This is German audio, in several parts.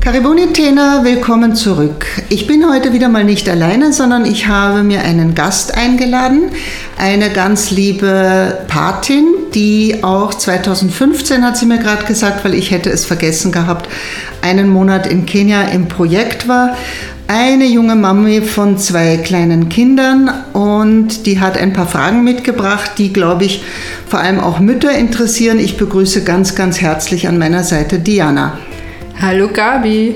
Karibuni Tena, willkommen zurück. Ich bin heute wieder mal nicht alleine, sondern ich habe mir einen Gast eingeladen, eine ganz liebe Patin, die auch 2015, hat sie mir gerade gesagt, weil ich hätte es vergessen gehabt, einen Monat in Kenia im Projekt war. Eine junge Mami von zwei kleinen Kindern und die hat ein paar Fragen mitgebracht, die, glaube ich, vor allem auch Mütter interessieren. Ich begrüße ganz, ganz herzlich an meiner Seite Diana. Hallo Gabi.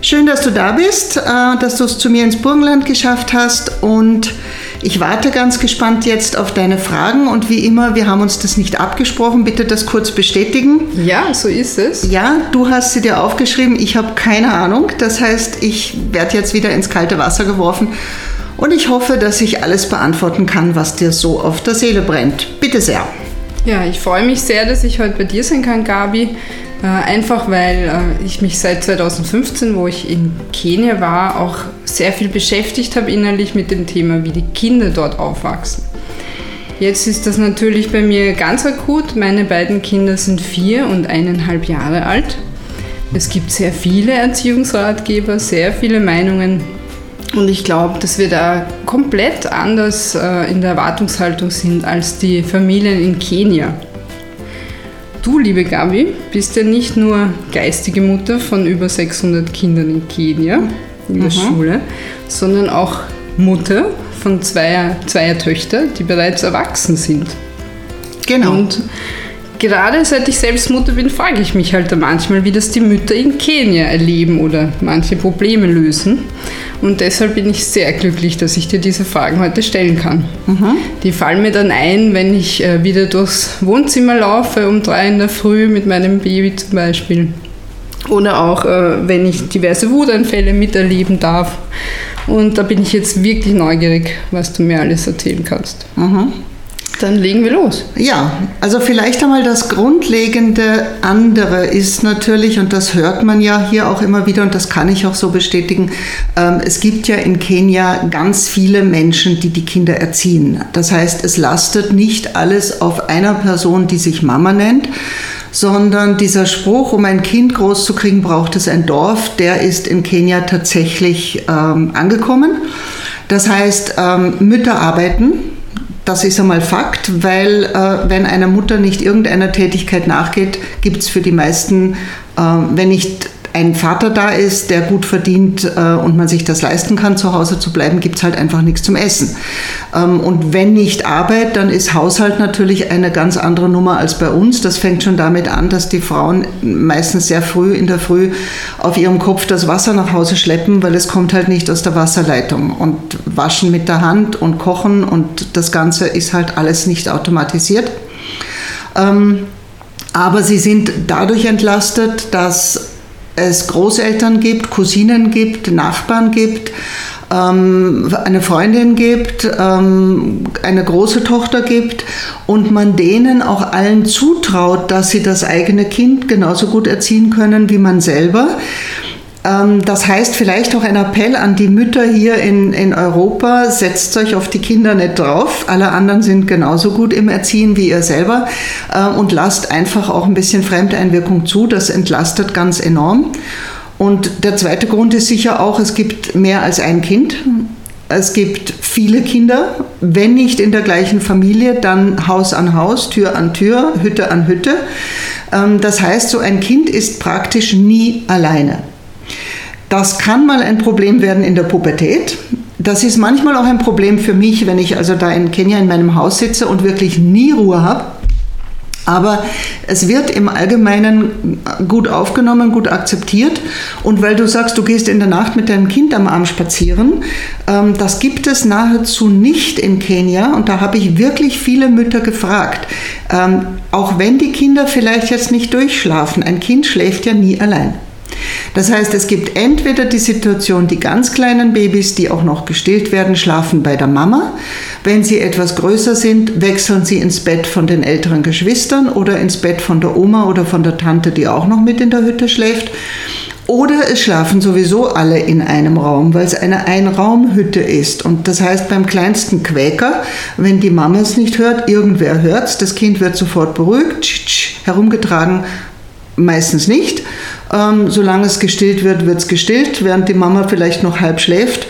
Schön, dass du da bist, äh, dass du es zu mir ins Burgenland geschafft hast und ich warte ganz gespannt jetzt auf deine Fragen und wie immer, wir haben uns das nicht abgesprochen. Bitte das kurz bestätigen. Ja, so ist es. Ja, du hast sie dir aufgeschrieben. Ich habe keine Ahnung. Das heißt, ich werde jetzt wieder ins kalte Wasser geworfen und ich hoffe, dass ich alles beantworten kann, was dir so auf der Seele brennt. Bitte sehr. Ja, ich freue mich sehr, dass ich heute bei dir sein kann, Gabi. Äh, einfach weil äh, ich mich seit 2015, wo ich in Kenia war, auch sehr viel beschäftigt habe innerlich mit dem Thema, wie die Kinder dort aufwachsen. Jetzt ist das natürlich bei mir ganz akut. Meine beiden Kinder sind vier und eineinhalb Jahre alt. Es gibt sehr viele Erziehungsratgeber, sehr viele Meinungen. Und ich glaube, dass wir da komplett anders äh, in der Erwartungshaltung sind als die Familien in Kenia. Du, liebe Gabi, bist ja nicht nur geistige Mutter von über 600 Kindern in Kenia in der mhm. Schule, sondern auch Mutter von zweier, zweier Töchter, die bereits erwachsen sind. Genau. Und gerade seit ich selbst Mutter bin, frage ich mich halt manchmal, wie das die Mütter in Kenia erleben oder manche Probleme lösen. Und deshalb bin ich sehr glücklich, dass ich dir diese Fragen heute stellen kann. Mhm. Die fallen mir dann ein, wenn ich äh, wieder durchs Wohnzimmer laufe um drei in der Früh mit meinem Baby zum Beispiel. Oder auch, äh, wenn ich diverse Wutanfälle miterleben darf. Und da bin ich jetzt wirklich neugierig, was du mir alles erzählen kannst. Mhm. Dann legen wir los. Ja, also vielleicht einmal das grundlegende andere ist natürlich, und das hört man ja hier auch immer wieder, und das kann ich auch so bestätigen, ähm, es gibt ja in Kenia ganz viele Menschen, die die Kinder erziehen. Das heißt, es lastet nicht alles auf einer Person, die sich Mama nennt, sondern dieser Spruch, um ein Kind großzukriegen, braucht es ein Dorf, der ist in Kenia tatsächlich ähm, angekommen. Das heißt, ähm, Mütter arbeiten, das ist einmal Fakt, weil äh, wenn eine Mutter nicht irgendeiner Tätigkeit nachgeht, gibt es für die meisten, äh, wenn nicht ein Vater da ist, der gut verdient äh, und man sich das leisten kann, zu Hause zu bleiben, gibt es halt einfach nichts zum Essen. Ähm, und wenn nicht Arbeit, dann ist Haushalt natürlich eine ganz andere Nummer als bei uns. Das fängt schon damit an, dass die Frauen meistens sehr früh in der Früh auf ihrem Kopf das Wasser nach Hause schleppen, weil es kommt halt nicht aus der Wasserleitung. Und waschen mit der Hand und kochen und das Ganze ist halt alles nicht automatisiert. Ähm, aber sie sind dadurch entlastet, dass es Großeltern gibt, Cousinen gibt, Nachbarn gibt, ähm, eine Freundin gibt, ähm, eine große Tochter gibt und man denen auch allen zutraut, dass sie das eigene Kind genauso gut erziehen können wie man selber. Ähm, das heißt vielleicht auch ein Appell an die Mütter hier in, in Europa, setzt euch auf die Kinder nicht drauf. Alle anderen sind genauso gut im Erziehen wie ihr selber äh, und lasst einfach auch ein bisschen Fremdeinwirkung zu. Das entlastet ganz enorm. Und der zweite Grund ist sicher auch, es gibt mehr als ein Kind. Es gibt viele Kinder, wenn nicht in der gleichen Familie, dann Haus an Haus, Tür an Tür, Hütte an Hütte. Ähm, das heißt, so ein Kind ist praktisch nie alleine. Das kann mal ein Problem werden in der Pubertät. Das ist manchmal auch ein Problem für mich, wenn ich also da in Kenia in meinem Haus sitze und wirklich nie Ruhe habe. Aber es wird im Allgemeinen gut aufgenommen, gut akzeptiert. Und weil du sagst, du gehst in der Nacht mit deinem Kind am Arm spazieren, ähm, das gibt es nahezu nicht in Kenia. Und da habe ich wirklich viele Mütter gefragt. Ähm, auch wenn die Kinder vielleicht jetzt nicht durchschlafen, ein Kind schläft ja nie allein. Das heißt, es gibt entweder die Situation, die ganz kleinen Babys, die auch noch gestillt werden, schlafen bei der Mama. Wenn sie etwas größer sind, wechseln sie ins Bett von den älteren Geschwistern oder ins Bett von der Oma oder von der Tante, die auch noch mit in der Hütte schläft. Oder es schlafen sowieso alle in einem Raum, weil es eine Einraumhütte ist. Und das heißt, beim kleinsten Quäker, wenn die Mama es nicht hört, irgendwer hört es, das Kind wird sofort beruhigt, herumgetragen, meistens nicht. Ähm, solange es gestillt wird, wird es gestillt, während die Mama vielleicht noch halb schläft.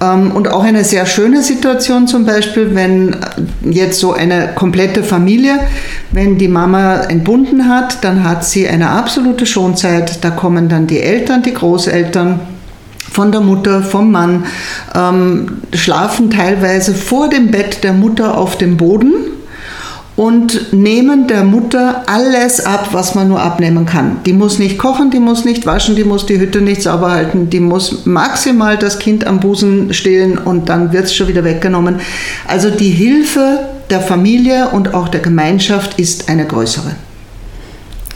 Ähm, und auch eine sehr schöne Situation zum Beispiel, wenn jetzt so eine komplette Familie, wenn die Mama entbunden hat, dann hat sie eine absolute Schonzeit. Da kommen dann die Eltern, die Großeltern, von der Mutter, vom Mann, ähm, schlafen teilweise vor dem Bett der Mutter auf dem Boden und nehmen der Mutter alles ab, was man nur abnehmen kann. Die muss nicht kochen, die muss nicht waschen, die muss die Hütte nicht sauber halten, die muss maximal das Kind am Busen stillen und dann wird es schon wieder weggenommen. Also die Hilfe der Familie und auch der Gemeinschaft ist eine größere.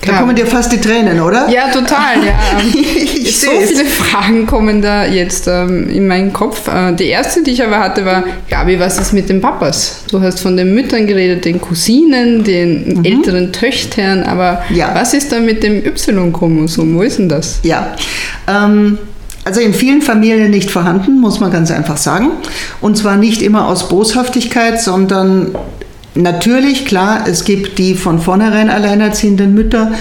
Da ja. kommen dir fast die Tränen, oder? Ja, total. Ja. so viele Fragen kommen da jetzt ähm, in meinen Kopf. Äh, die erste, die ich aber hatte, war, Gabi, was ist mit den Papas? Du hast von den Müttern geredet, den Cousinen, den mhm. älteren Töchtern, aber ja. was ist da mit dem Y-Chromosom? Wo ist denn das? Ja, ähm, also in vielen Familien nicht vorhanden, muss man ganz einfach sagen. Und zwar nicht immer aus Boshaftigkeit, sondern Natürlich, klar, es gibt die von vornherein alleinerziehenden Mütter.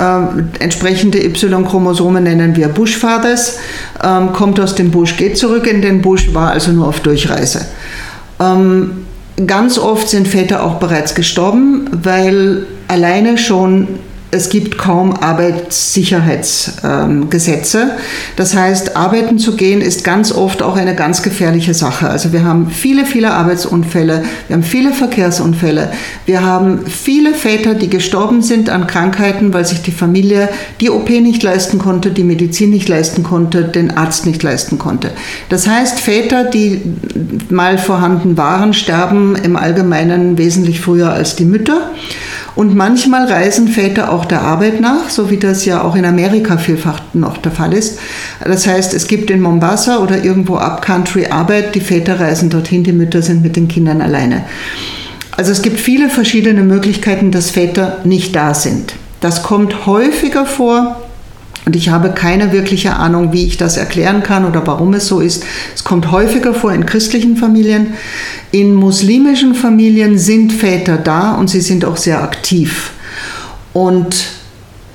Ähm, entsprechende Y-Chromosome nennen wir Bushfathers. Ähm, kommt aus dem Busch, geht zurück in den Busch, war also nur auf Durchreise. Ähm, ganz oft sind Väter auch bereits gestorben, weil alleine schon es gibt kaum Arbeitssicherheitsgesetze. Das heißt, arbeiten zu gehen ist ganz oft auch eine ganz gefährliche Sache. Also wir haben viele, viele Arbeitsunfälle, wir haben viele Verkehrsunfälle, wir haben viele Väter, die gestorben sind an Krankheiten, weil sich die Familie die OP nicht leisten konnte, die Medizin nicht leisten konnte, den Arzt nicht leisten konnte. Das heißt, Väter, die mal vorhanden waren, sterben im Allgemeinen wesentlich früher als die Mütter. Und manchmal reisen Väter auch der Arbeit nach, so wie das ja auch in Amerika vielfach noch der Fall ist. Das heißt, es gibt in Mombasa oder irgendwo Upcountry Arbeit, die Väter reisen dorthin, die Mütter sind mit den Kindern alleine. Also es gibt viele verschiedene Möglichkeiten, dass Väter nicht da sind. Das kommt häufiger vor, und ich habe keine wirkliche Ahnung, wie ich das erklären kann oder warum es so ist. Es kommt häufiger vor in christlichen Familien. In muslimischen Familien sind Väter da und sie sind auch sehr aktiv. Und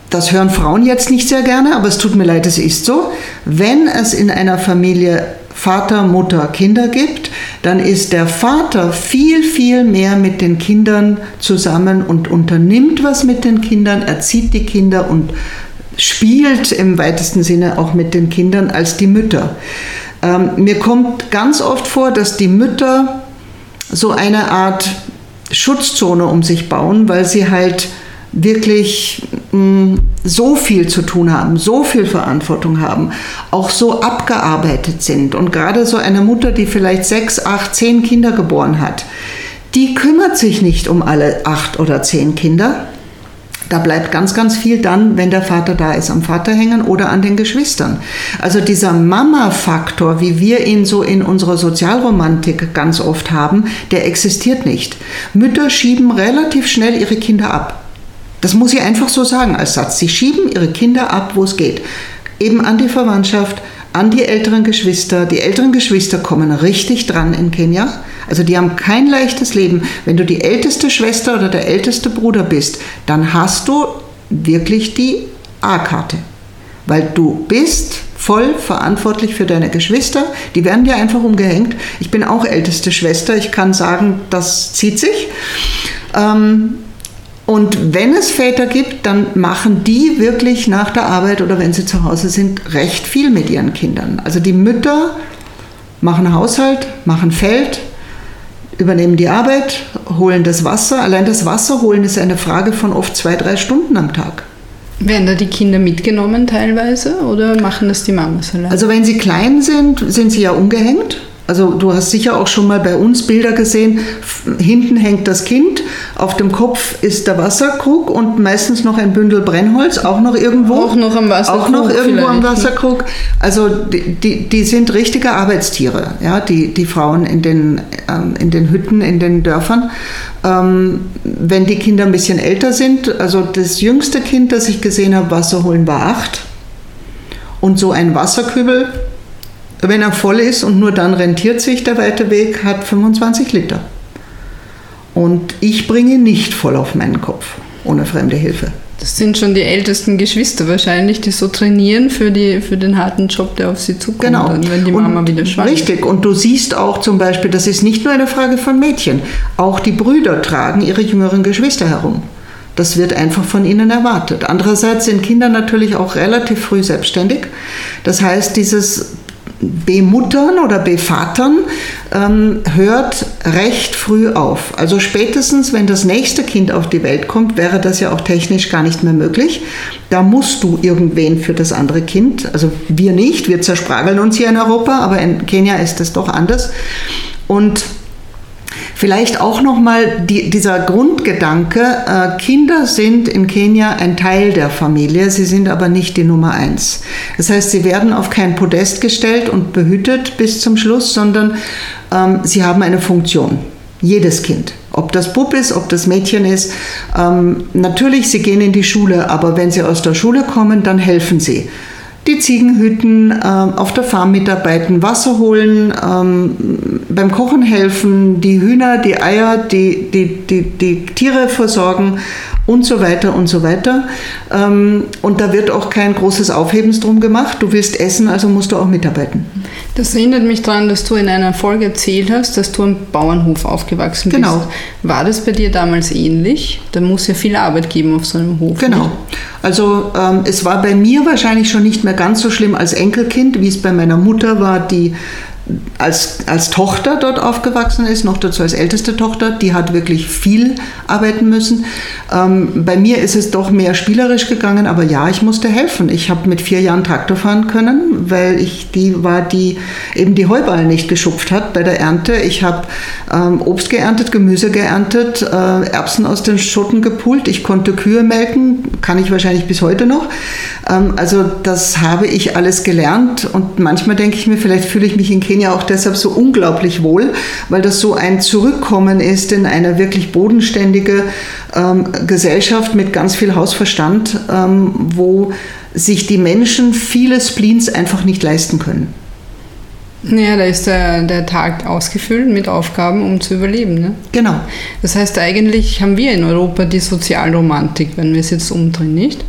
das hören Frauen jetzt nicht sehr gerne, aber es tut mir leid, es ist so. Wenn es in einer Familie Vater, Mutter, Kinder gibt, dann ist der Vater viel, viel mehr mit den Kindern zusammen und unternimmt was mit den Kindern, erzieht die Kinder und spielt im weitesten Sinne auch mit den Kindern als die Mütter. Ähm, mir kommt ganz oft vor, dass die Mütter so eine Art Schutzzone um sich bauen, weil sie halt wirklich mh, mm, so viel zu tun haben, so viel Verantwortung haben, auch so abgearbeitet sind. Und gerade so eine Mutter, die vielleicht sechs, acht, zehn Kinder geboren hat, die kümmert sich nicht um alle acht oder zehn Kinder, da bleibt ganz, ganz viel dann, wenn der Vater da ist, am Vater hängen oder an den Geschwistern. Also dieser Mama-Faktor, wie wir ihn so in unserer Sozialromantik ganz oft haben, der existiert nicht. Mütter schieben relativ schnell ihre Kinder ab. Das muss ich einfach so sagen als Satz. Sie schieben ihre Kinder ab, wo es geht. Eben an die Verwandtschaft, an die älteren Geschwister. Die älteren Geschwister kommen richtig dran in Kenia. Also die haben kein leichtes Leben. Wenn du die älteste Schwester oder der älteste Bruder bist, dann hast du wirklich die A-Karte. Weil du bist voll verantwortlich für deine Geschwister. Die werden dir einfach umgehängt. Ich bin auch älteste Schwester. Ich kann sagen, das zieht sich. Ähm, und wenn es Väter gibt, dann machen die wirklich nach der Arbeit oder wenn sie zu Hause sind, recht viel mit ihren Kindern. Also die Mütter machen Haushalt, machen Feld, übernehmen die Arbeit, holen das Wasser. Allein das Wasser holen ist eine Frage von oft zwei, drei Stunden am Tag. Werden da die Kinder mitgenommen teilweise oder machen das die Mamas allein? Also wenn sie klein sind, sind sie ja umgehängt. Also du hast sicher auch schon mal bei uns Bilder gesehen. Hinten hängt das Kind, auf dem Kopf ist der Wasserkrug und meistens noch ein Bündel Brennholz, auch noch irgendwo. Auch noch am Wasserkrug. Auch noch irgendwo vielleicht. am Wasserkrug. Also die, die, die, sind richtige Arbeitstiere, ja, die, die Frauen in den, ähm, in den Hütten, in den Dörfern. Ähm, wenn die Kinder ein bisschen älter sind, also das jüngste Kind, das ich gesehen habe, Wasser holen, war acht. Und so ein Wasserkübel wenn er voll ist und nur dann rentiert sich der weite Weg, hat 25 Liter. Und ich bringe nicht voll auf meinen Kopf, ohne fremde Hilfe. Das sind schon die ältesten Geschwister wahrscheinlich, die so trainieren für, die, für den harten Job, der auf sie zukommt, genau. dann, wenn die Mama und wieder schwanger ist. Richtig, und du siehst auch zum Beispiel, das ist nicht nur eine Frage von Mädchen, auch die Brüder tragen ihre jüngeren Geschwister herum. Das wird einfach von ihnen erwartet. Andererseits sind Kinder natürlich auch relativ früh selbstständig. Das heißt, dieses Bemuttern oder Bevatern ähm, hört recht früh auf. Also spätestens, wenn das nächste Kind auf die Welt kommt, wäre das ja auch technisch gar nicht mehr möglich. Da musst du irgendwen für das andere Kind, also wir nicht, wir zersprageln uns hier in Europa, aber in Kenia ist es doch anders. Und Vielleicht auch nochmal die, dieser Grundgedanke, äh, Kinder sind in Kenia ein Teil der Familie, sie sind aber nicht die Nummer eins. Das heißt, sie werden auf kein Podest gestellt und behütet bis zum Schluss, sondern ähm, sie haben eine Funktion. Jedes Kind. Ob das Bub ist, ob das Mädchen ist. Ähm, natürlich, sie gehen in die Schule, aber wenn sie aus der Schule kommen, dann helfen sie die Ziegen hüten, äh, auf der Farm mitarbeiten, Wasser holen, ähm, beim Kochen helfen, die Hühner, die Eier, die, die, die, die Tiere versorgen und so weiter und so weiter. Ähm, und da wird auch kein großes Aufhebens drum gemacht. Du willst essen, also musst du auch mitarbeiten. Das erinnert mich daran, dass du in einer Folge erzählt hast, dass du am Bauernhof aufgewachsen bist. Genau. War das bei dir damals ähnlich? Da muss ja viel Arbeit geben auf so einem Hof. Genau. Nicht? Also ähm, es war bei mir wahrscheinlich schon nicht mehr ganz so schlimm als Enkelkind, wie es bei meiner Mutter war, die als, als Tochter dort aufgewachsen ist, noch dazu als älteste Tochter, die hat wirklich viel arbeiten müssen. Ähm, bei mir ist es doch mehr spielerisch gegangen, aber ja, ich musste helfen. Ich habe mit vier Jahren Traktor fahren können, weil ich die war, die eben die Heuballen nicht geschupft hat bei der Ernte. Ich habe ähm, Obst geerntet, Gemüse geerntet, äh, Erbsen aus den Schotten gepult. Ich konnte Kühe melken, kann ich wahrscheinlich bis heute noch. Ähm, also das habe ich alles gelernt und manchmal denke ich mir, vielleicht fühle ich mich in Kenia auch deshalb so unglaublich wohl, weil das so ein Zurückkommen ist in eine wirklich bodenständige ähm, Gesellschaft mit ganz viel Hausverstand, ähm, wo sich die Menschen viele Spleens einfach nicht leisten können. Ja, da ist der, der Tag ausgefüllt mit Aufgaben, um zu überleben. Ne? Genau. Das heißt, eigentlich haben wir in Europa die Sozialromantik, wenn wir es jetzt umdrehen, nicht?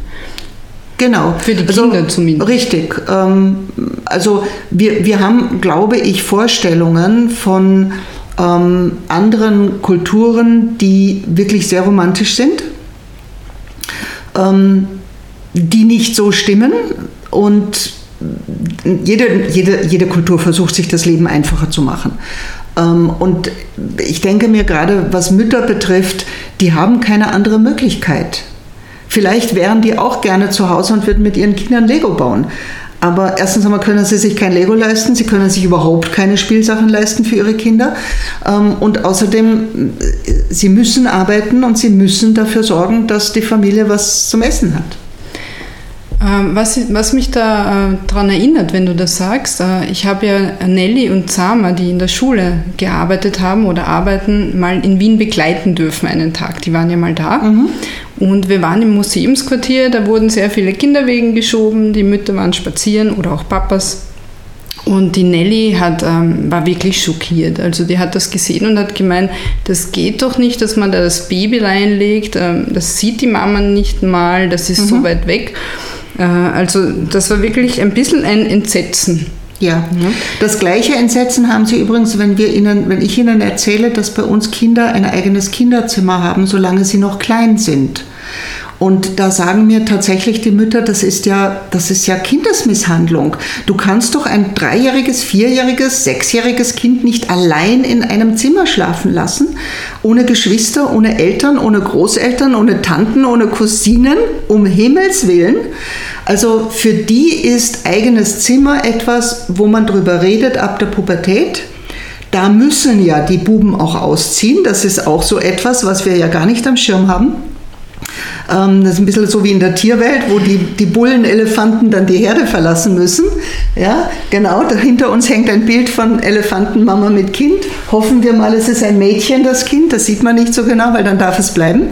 Genau. Für die Kinder also, zumindest. Richtig. Ähm, also wir, wir haben, glaube ich, Vorstellungen von ähm, anderen Kulturen, die wirklich sehr romantisch sind, ähm, die nicht so stimmen und jede, jede, jede Kultur versucht sich das Leben einfacher zu machen. Ähm, und ich denke mir gerade, was Mütter betrifft, die haben keine andere Möglichkeit. Vielleicht wären die auch gerne zu Hause und würden mit ihren Kindern Lego bauen. Aber erstens einmal können sie sich kein Lego leisten, sie können sich überhaupt keine Spielsachen leisten für ihre Kinder. Ähm, und außerdem, äh, sie müssen arbeiten und sie müssen dafür sorgen, dass die Familie was zum Essen hat. Ähm, was, was mich da äh, daran erinnert, wenn du das sagst, äh, ich habe ja Nelly und Zama, die in der Schule gearbeitet haben oder arbeiten, mal in Wien begleiten dürfen einen Tag. Die waren ja mal da. Mhm. Und wir waren im Museumsquartier, da wurden sehr viele Kinderwegen geschoben, die Mütter waren spazieren oder auch Papas. Und die Nelly hat, ähm, war wirklich schockiert. Also die hat das gesehen und hat gemeint, das geht doch nicht, dass man da das Baby reinlegt. Ähm, das sieht die Mama nicht mal, das ist mhm. so weit weg. Äh, also das war wirklich ein bisschen ein Entsetzen. Ja. das gleiche Entsetzen haben Sie übrigens, wenn, wir Ihnen, wenn ich Ihnen erzähle, dass bei uns Kinder ein eigenes Kinderzimmer haben, solange sie noch klein sind. Und da sagen mir tatsächlich die Mütter, das ist ja, das ist ja Kindesmisshandlung. Du kannst doch ein dreijähriges, vierjähriges, sechsjähriges Kind nicht allein in einem Zimmer schlafen lassen, ohne Geschwister, ohne Eltern, ohne Großeltern, ohne Tanten, ohne Cousinen, um Himmels willen. Also für die ist eigenes Zimmer etwas, wo man drüber redet ab der Pubertät. Da müssen ja die Buben auch ausziehen. Das ist auch so etwas, was wir ja gar nicht am Schirm haben. Ähm, das ist ein bisschen so wie in der Tierwelt, wo die, die Bullenelefanten dann die Herde verlassen müssen. Ja, genau, hinter uns hängt ein Bild von Elefantenmama mit Kind. Hoffen wir mal, es ist ein Mädchen, das Kind. Das sieht man nicht so genau, weil dann darf es bleiben.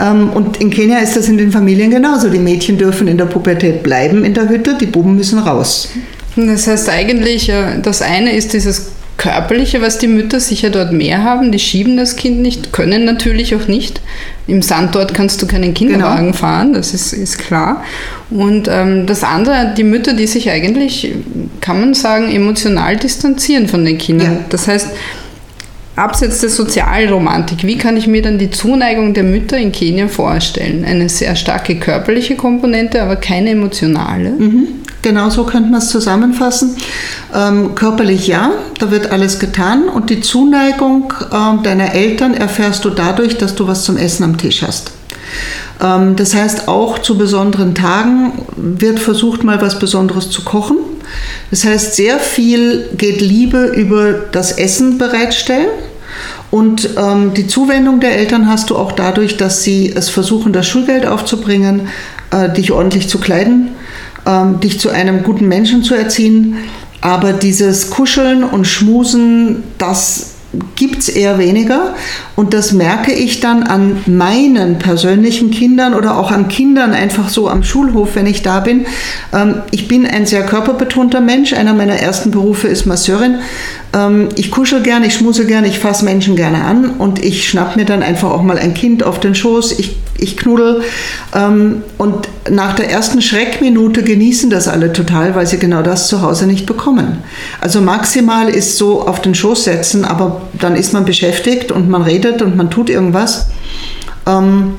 Ähm, und in Kenia ist das in den Familien genauso. Die Mädchen dürfen in der Pubertät bleiben in der Hütte, die Buben müssen raus. Das heißt eigentlich, äh, das eine ist dieses Körperliche, was die Mütter sicher dort mehr haben. Die schieben das Kind nicht, können natürlich auch nicht. Im Sandort kannst du keinen Kinderwagen genau. fahren, das ist, ist klar. Und ähm, das andere, die Mütter, die sich eigentlich, kann man sagen, emotional distanzieren von den Kindern. Ja. Das heißt, Abseits der Sozialromantik, wie kann ich mir dann die Zuneigung der Mütter in Kenia vorstellen? Eine sehr starke körperliche Komponente, aber keine emotionale. Mhm. Genau so könnte man es zusammenfassen. Ähm, körperlich ja, da wird alles getan und die Zuneigung äh, deiner Eltern erfährst du dadurch, dass du was zum Essen am Tisch hast. Ähm, das heißt, auch zu besonderen Tagen wird versucht, mal was Besonderes zu kochen. Das heißt, sehr viel geht Liebe über das Essen bereitstellen. Und ähm, die Zuwendung der Eltern hast du auch dadurch, dass sie es versuchen, das Schulgeld aufzubringen, äh, dich ordentlich zu kleiden, äh, dich zu einem guten Menschen zu erziehen. Aber dieses Kuscheln und Schmusen, das gibt es eher weniger. Und das merke ich dann an meinen persönlichen Kindern oder auch an Kindern einfach so am Schulhof, wenn ich da bin. Ähm, ich bin ein sehr körperbetonter Mensch. Einer meiner ersten Berufe ist Masseurin. Ähm, ich kuschel gerne, ich schmuse gerne, ich fasse Menschen gerne an und ich schnapp mir dann einfach auch mal ein Kind auf den Schoß. Ich, ich knuddel. Ähm, und nach der ersten Schreckminute genießen das alle total, weil sie genau das zu Hause nicht bekommen. Also maximal ist so auf den Schoß setzen, aber dann ist man beschäftigt und man redet und man tut irgendwas. Ähm,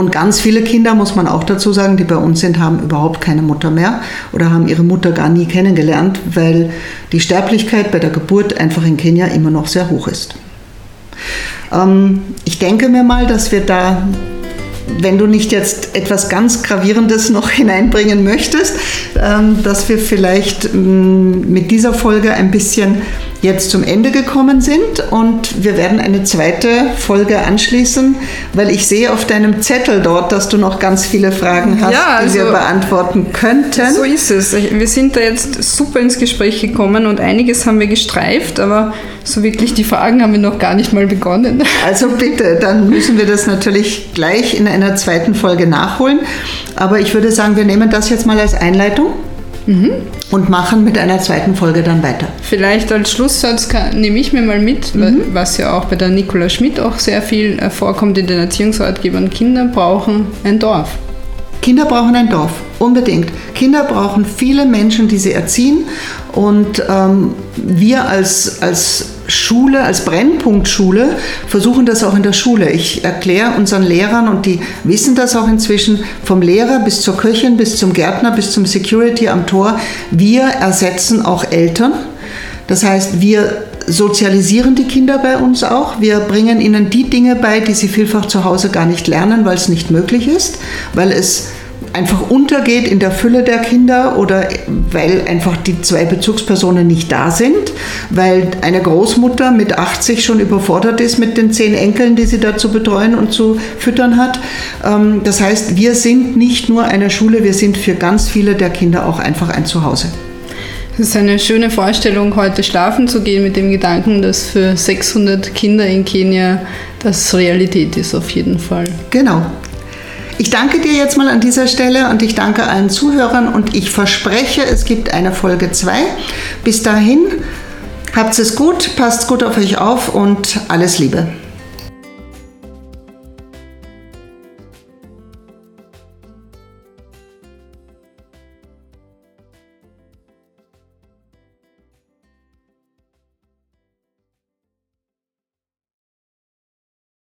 und ganz viele Kinder, muss man auch dazu sagen, die bei uns sind, haben überhaupt keine Mutter mehr oder haben ihre Mutter gar nie kennengelernt, weil die Sterblichkeit bei der Geburt einfach in Kenia immer noch sehr hoch ist. Ähm, ich denke mir mal, dass wir da wenn du nicht jetzt etwas ganz Gravierendes noch hineinbringen möchtest, ähm, dass wir vielleicht mm, mit dieser Folge ein bisschen jetzt zum Ende gekommen sind und wir werden eine zweite Folge anschließen, weil ich sehe auf deinem Zettel dort, dass du noch ganz viele Fragen hast, ja, also, die wir also beantworten könnten. So ist es. Wir sind da jetzt super ins Gespräch gekommen und einiges haben wir gestreift, aber so wirklich die Fragen haben wir noch gar nicht mal begonnen. Also bitte, dann müssen wir das natürlich gleich in einer zweiten Folge nachholen. Aber ich würde sagen, wir nehmen das jetzt mal als Einleitung. Mhm. Und machen mit einer zweiten Folge dann weiter. Vielleicht als Schlusssatz kann, nehme ich mir mal mit, mhm. was ja auch bei der Nicola Schmidt auch sehr viel äh, vorkommt in den Erziehungsratgebern. Kinder brauchen ein Dorf. Kinder brauchen ein Dorf, unbedingt. Kinder brauchen viele Menschen, die sie erziehen. Und ähm, wir als, als Schule, als Brennpunktschule, versuchen das auch in der Schule. Ich erkläre unseren Lehrern, und die wissen das auch inzwischen, vom Lehrer bis zur Köchin, bis zum Gärtner, bis zum Security am Tor, wir ersetzen auch Eltern. Das heißt, wir sozialisieren die Kinder bei uns auch. Wir bringen ihnen die Dinge bei, die sie vielfach zu Hause gar nicht lernen, weil es nicht möglich ist, weil es einfach untergeht in der Fülle der Kinder oder weil einfach die zwei Bezugspersonen nicht da sind, weil eine Großmutter mit 80 schon überfordert ist mit den zehn Enkeln, die sie da zu betreuen und zu füttern hat. Ähm, das heißt, wir sind nicht nur eine Schule, wir sind für ganz viele der Kinder auch einfach ein Zuhause. Es ist eine schöne Vorstellung, heute schlafen zu gehen mit dem Gedanken, dass für 600 Kinder in Kenia das Realität ist auf jeden Fall. Genau, ich danke dir jetzt mal an dieser Stelle und ich danke allen Zuhörern und ich verspreche, es gibt eine Folge 2. Bis dahin, habt es gut, passt gut auf euch auf und alles Liebe.